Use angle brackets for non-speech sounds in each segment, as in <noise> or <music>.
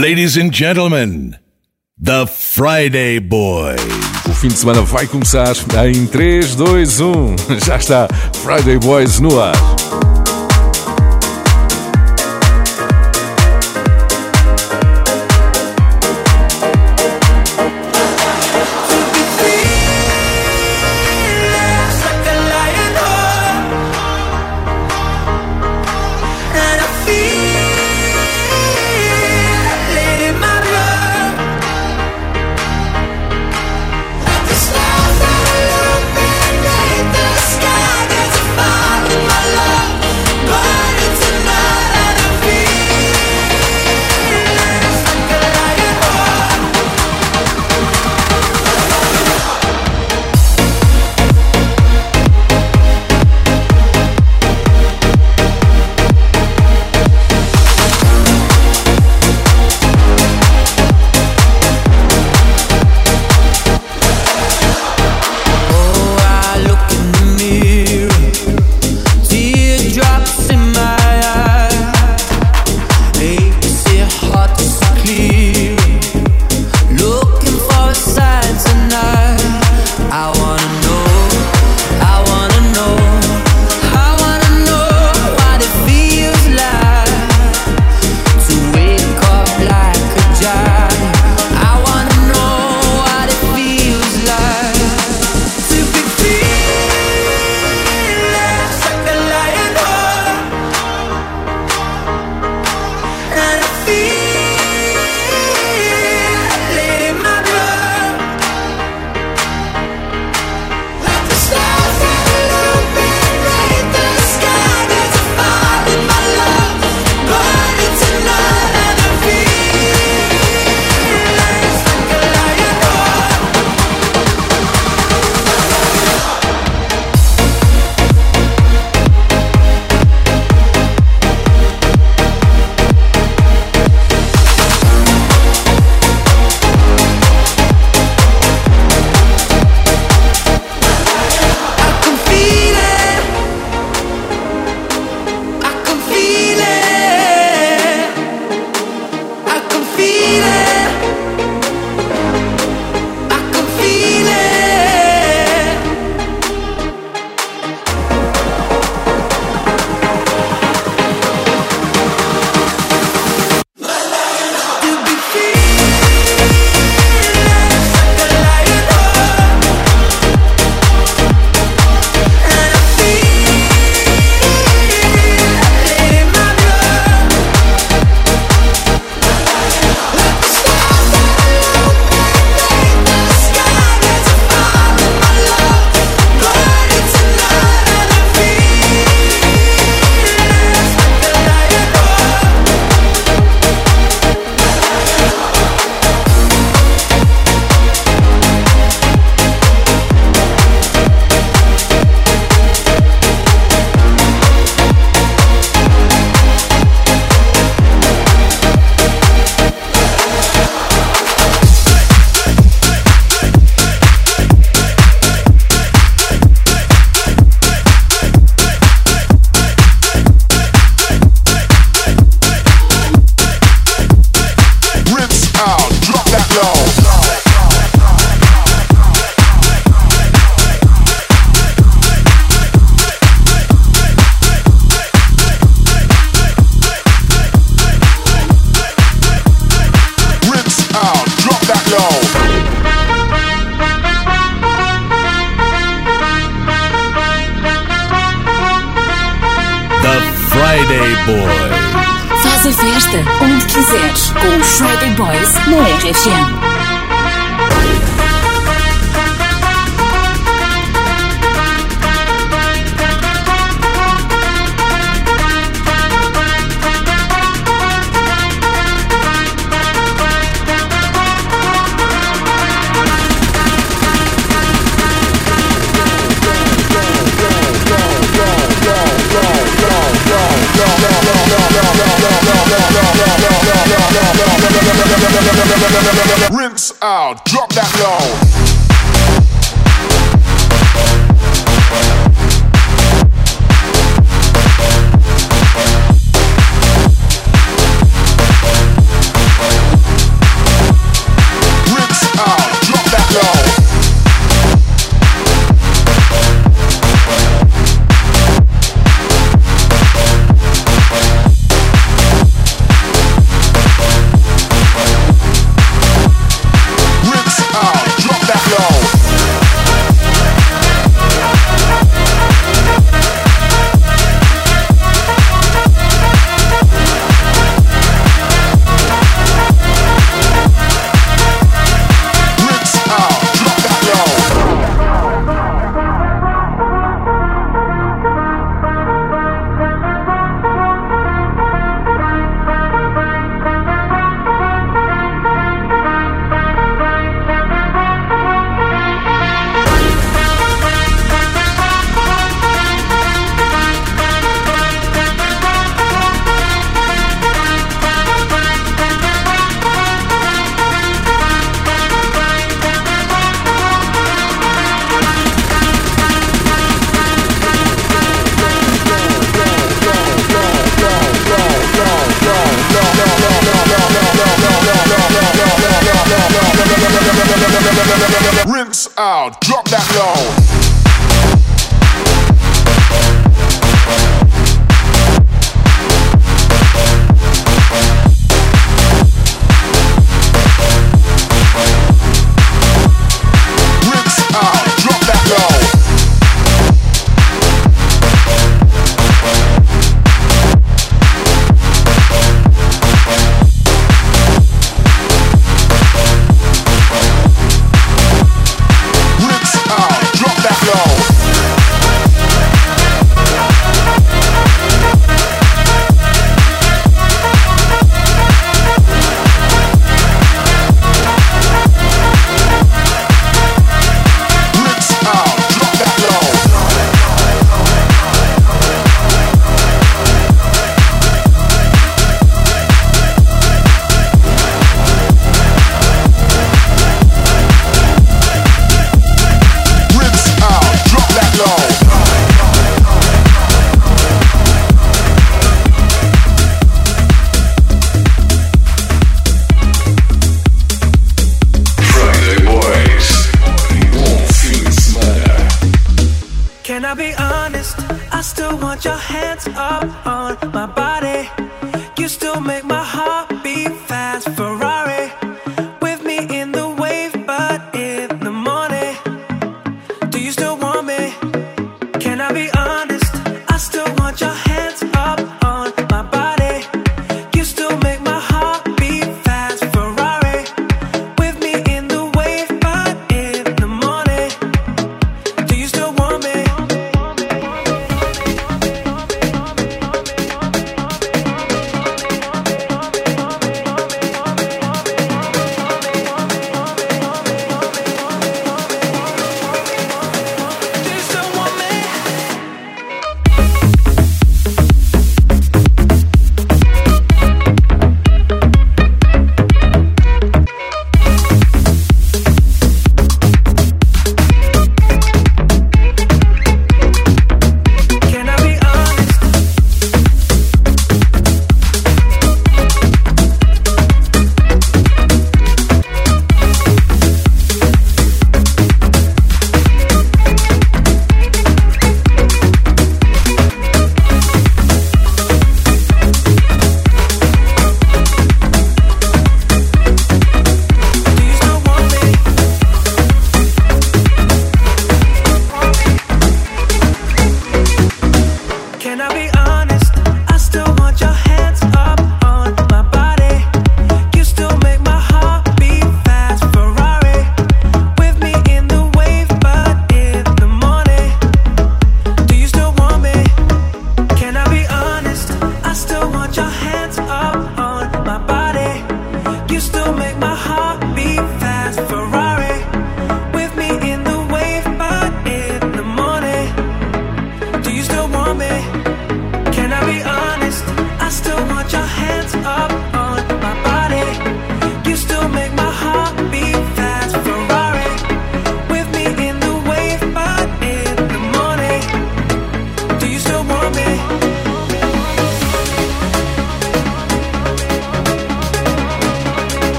Ladies and gentlemen, The Friday Boys. O fim de semana vai começar em 3, 2, 1. Já está Friday Boys no ar.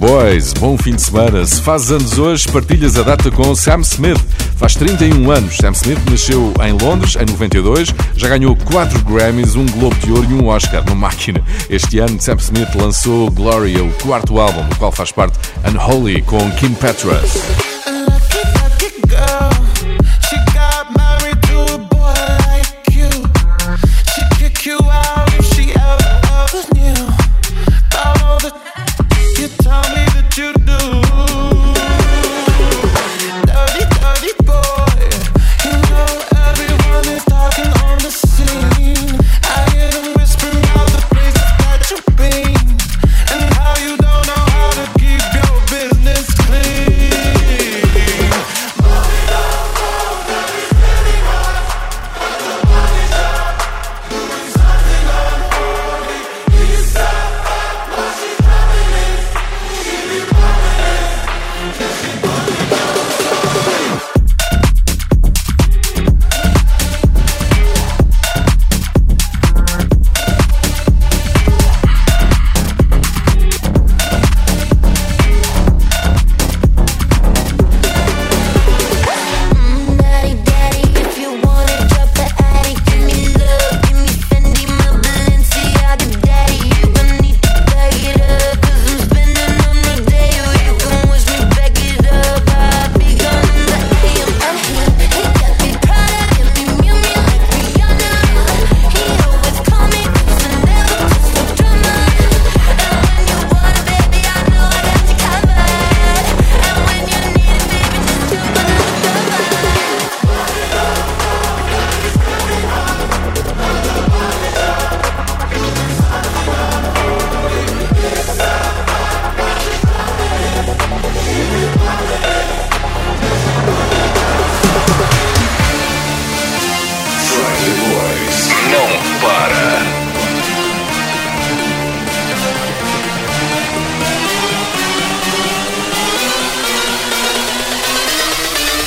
Boys, bom fim de semana. Se faz anos hoje, partilhas a data com Sam Smith. Faz 31 anos. Sam Smith nasceu em Londres em 92, já ganhou 4 Grammys, um Globo de Ouro e um Oscar, uma máquina. Este ano, Sam Smith lançou Gloria, o quarto álbum, do qual faz parte Unholy, com Kim Petras.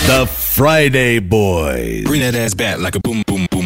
The Friday Boys. Bring that ass back like a boom, boom, boom.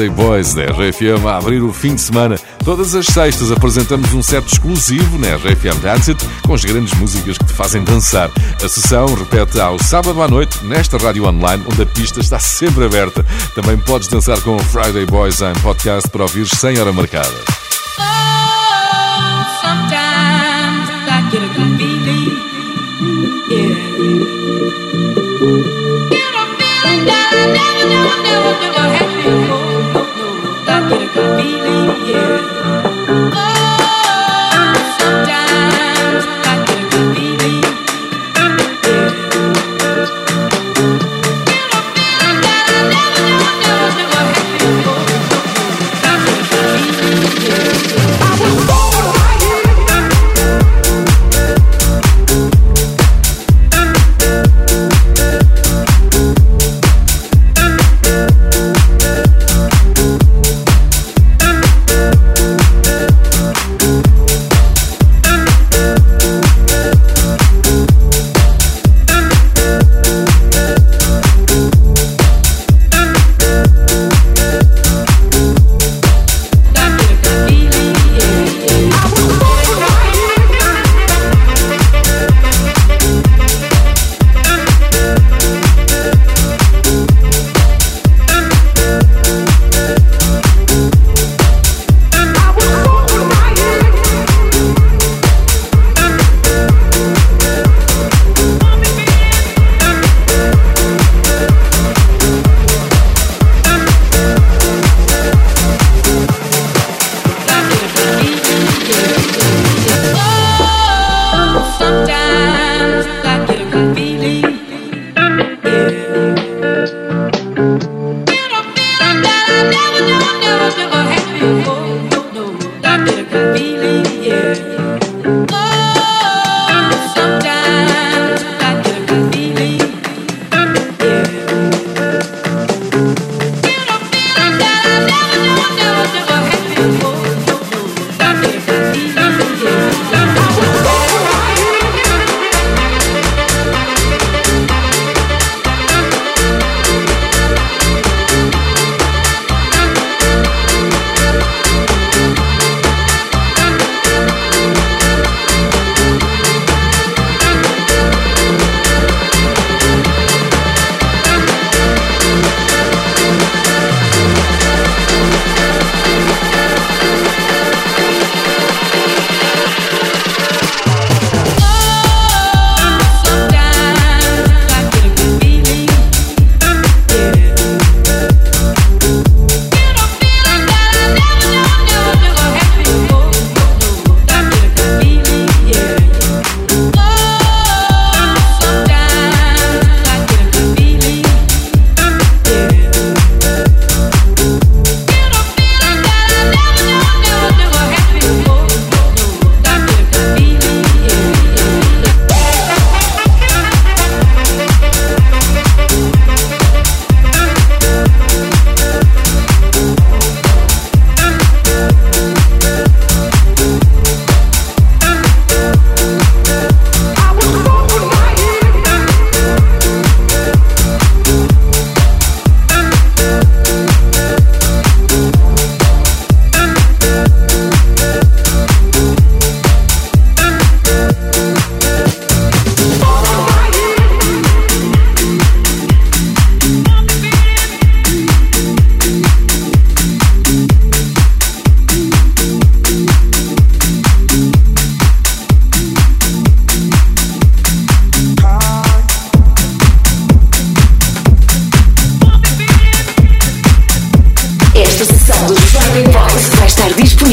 Friday Boys da RFM a abrir o fim de semana. Todas as sextas apresentamos um certo exclusivo na RFM Dance com as grandes músicas que te fazem dançar. A sessão repete ao sábado à noite nesta rádio online, onde a pista está sempre aberta. Também podes dançar com o Friday Boys em podcast para ouvir sem hora marcada. Never, never, never, never.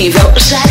Evil.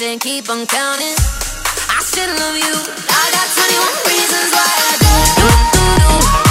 and keep on counting. I still love you. I got 21 reasons why I do. do, do, do.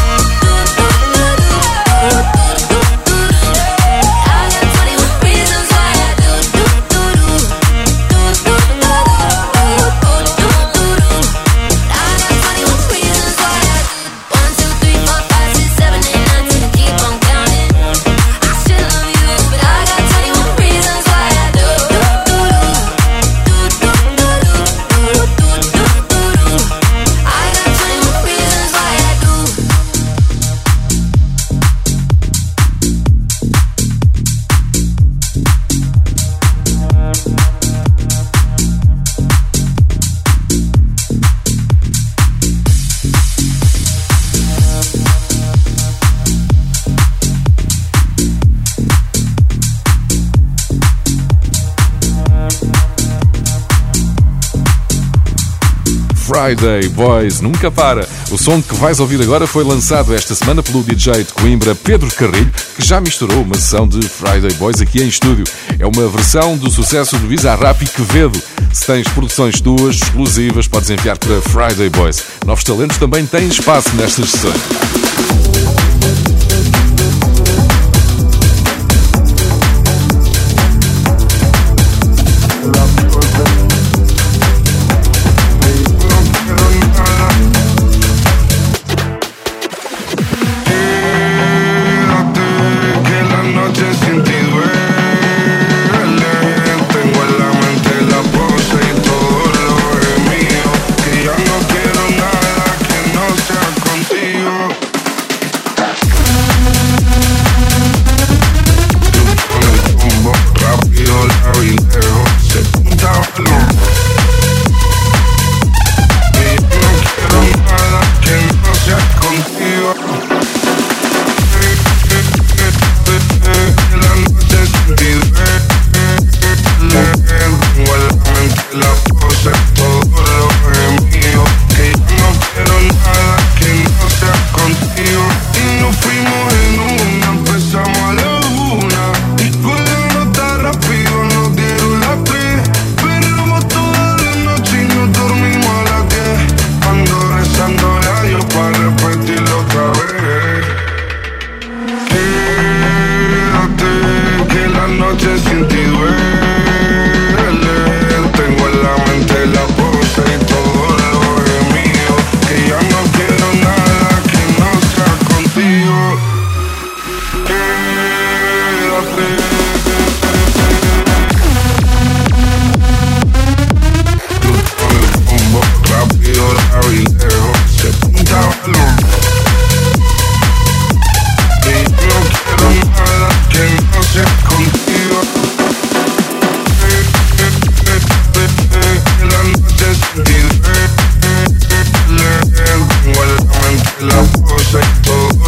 Friday Boys nunca para. O som que vais ouvir agora foi lançado esta semana pelo DJ de Coimbra Pedro Carrilho, que já misturou uma sessão de Friday Boys aqui em estúdio. É uma versão do sucesso do Bizarrap e Quevedo. Se tens produções tuas exclusivas, podes enviar para Friday Boys. Novos talentos também têm espaço nestas sessões. shake, oh.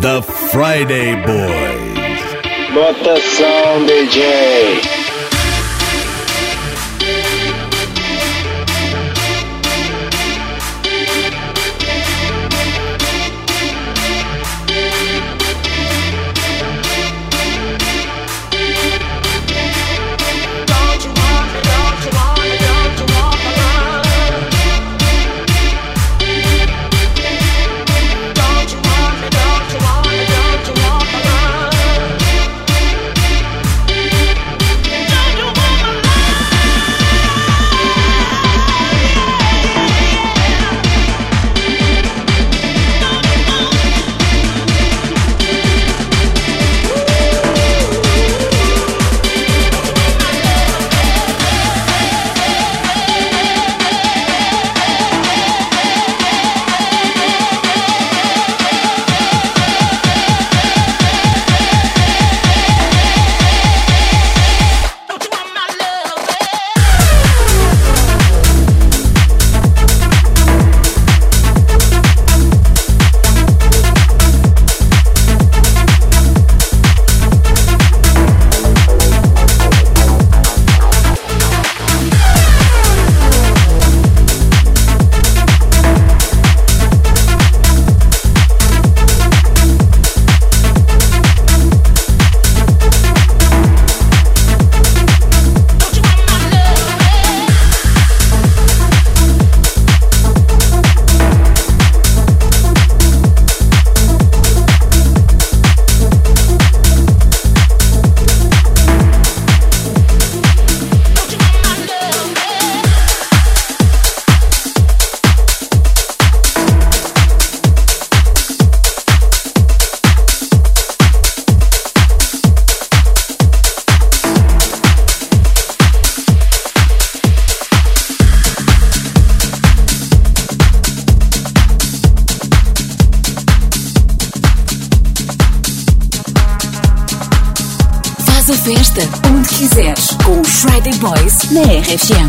The Friday Boys. Bota som, DJ. Boys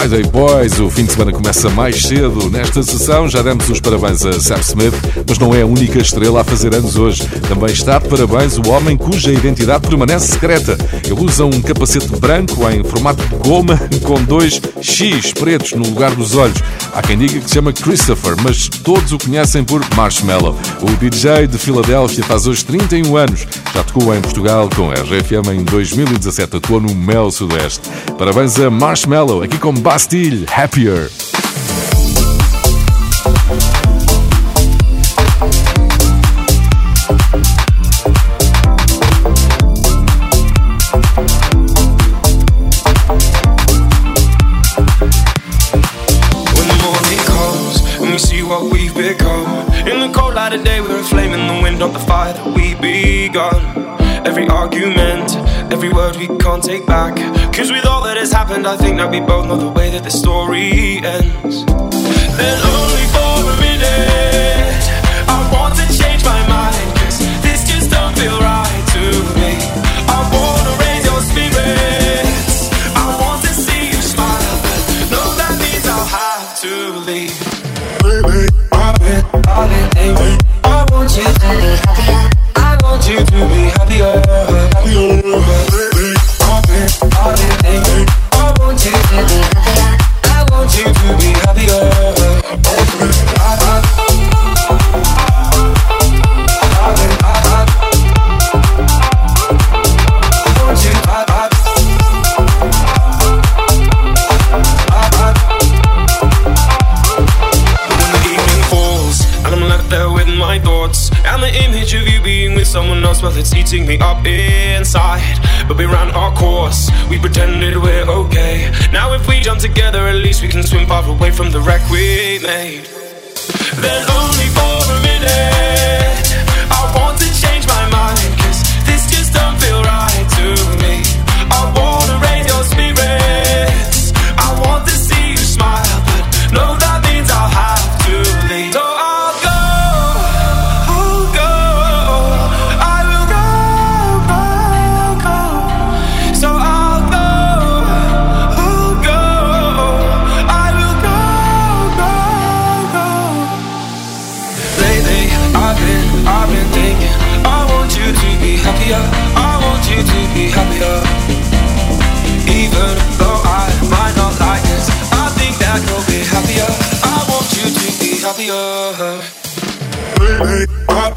Friday Boys. O fim de semana começa mais cedo. Nesta sessão já demos os parabéns a Sam Smith, mas não é a única estrela a fazer anos hoje. Também está de parabéns o homem cuja identidade permanece secreta. Ele usa um capacete branco em formato de goma <laughs> com dois X pretos no lugar dos olhos. Há quem diga que se chama Christopher, mas todos o conhecem por Marshmallow. O DJ de Filadélfia faz hoje 31 anos. Já tocou em Portugal com a RFM em 2017. Atuou no Mel Sudoeste. Parabéns a Marshmallow, aqui com Bastille, Happier. We can't take back. Cause with all that has happened, I think that we both know the way that the story ends. Then only for eating me up inside. But we ran our course, we pretended we're okay. Now, if we jump together, at least we can swim far away from the wreck we made. Then only for a minute,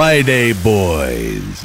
Friday Boys.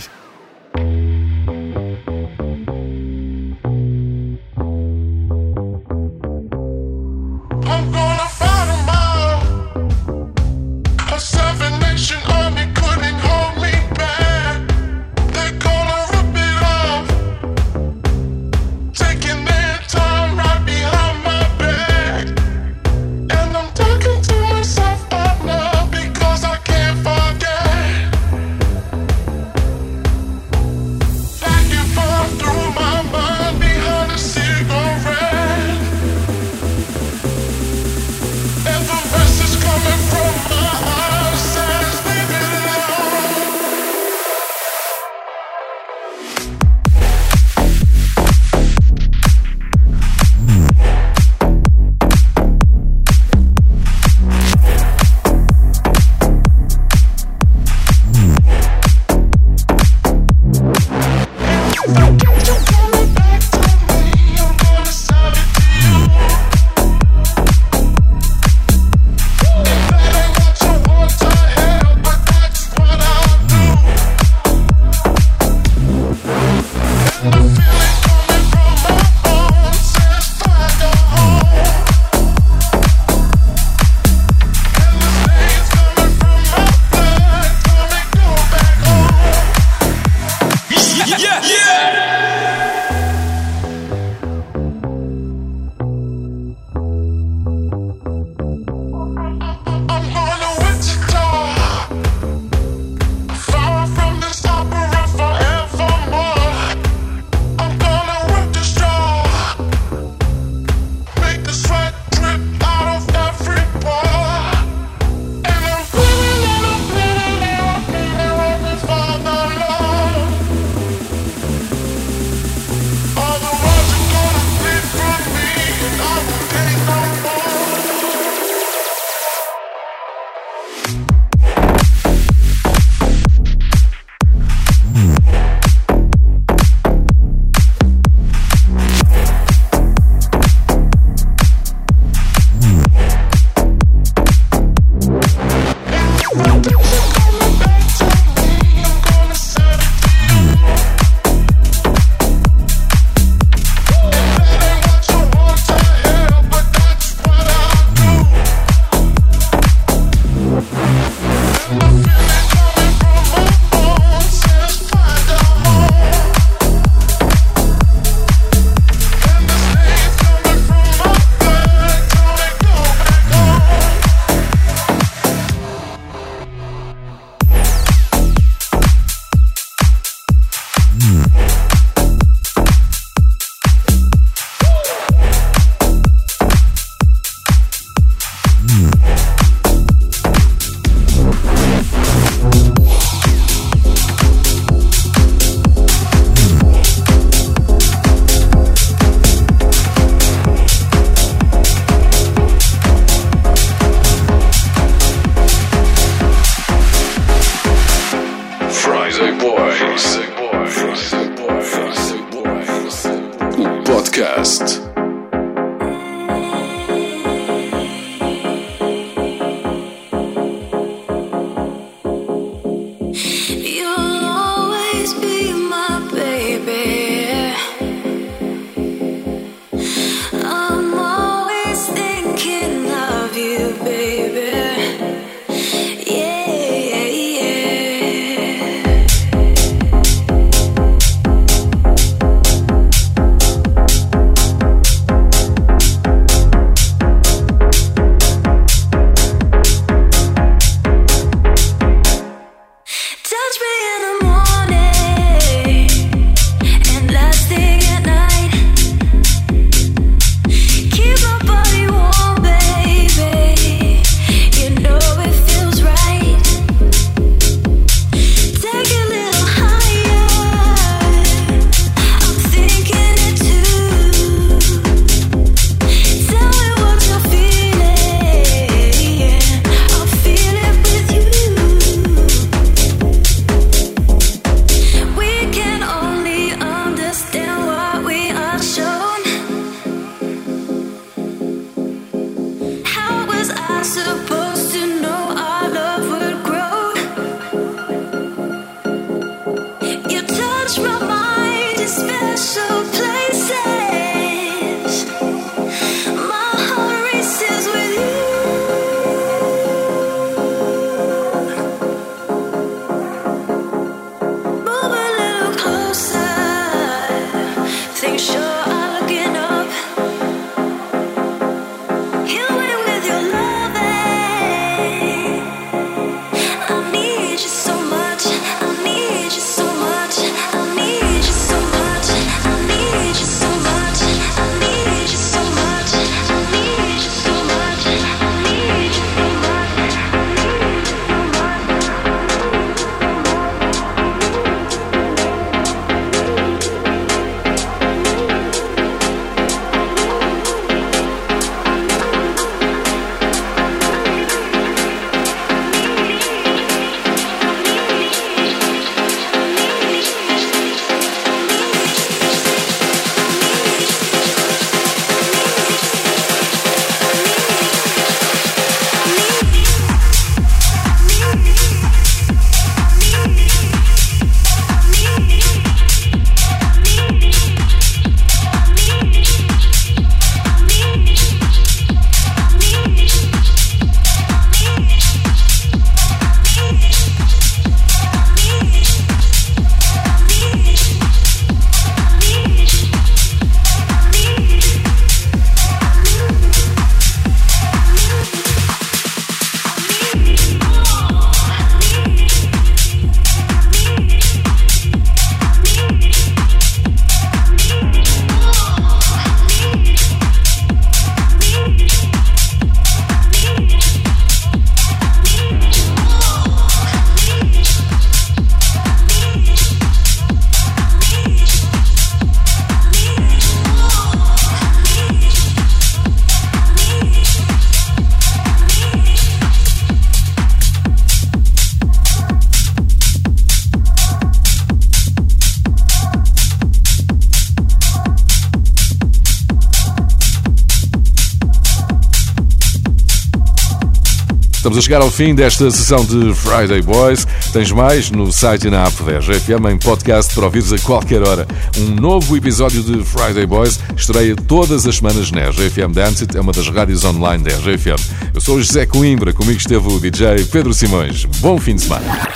Estamos a chegar ao fim desta sessão de Friday Boys. Tens mais no site e na app da RFM em podcast para ouvires a qualquer hora. Um novo episódio de Friday Boys estreia todas as semanas na RFM Dance é uma das rádios online da RFM. Eu sou o José Coimbra, comigo esteve o DJ Pedro Simões. Bom fim de semana.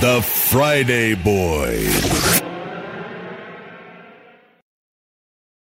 The Friday Boys.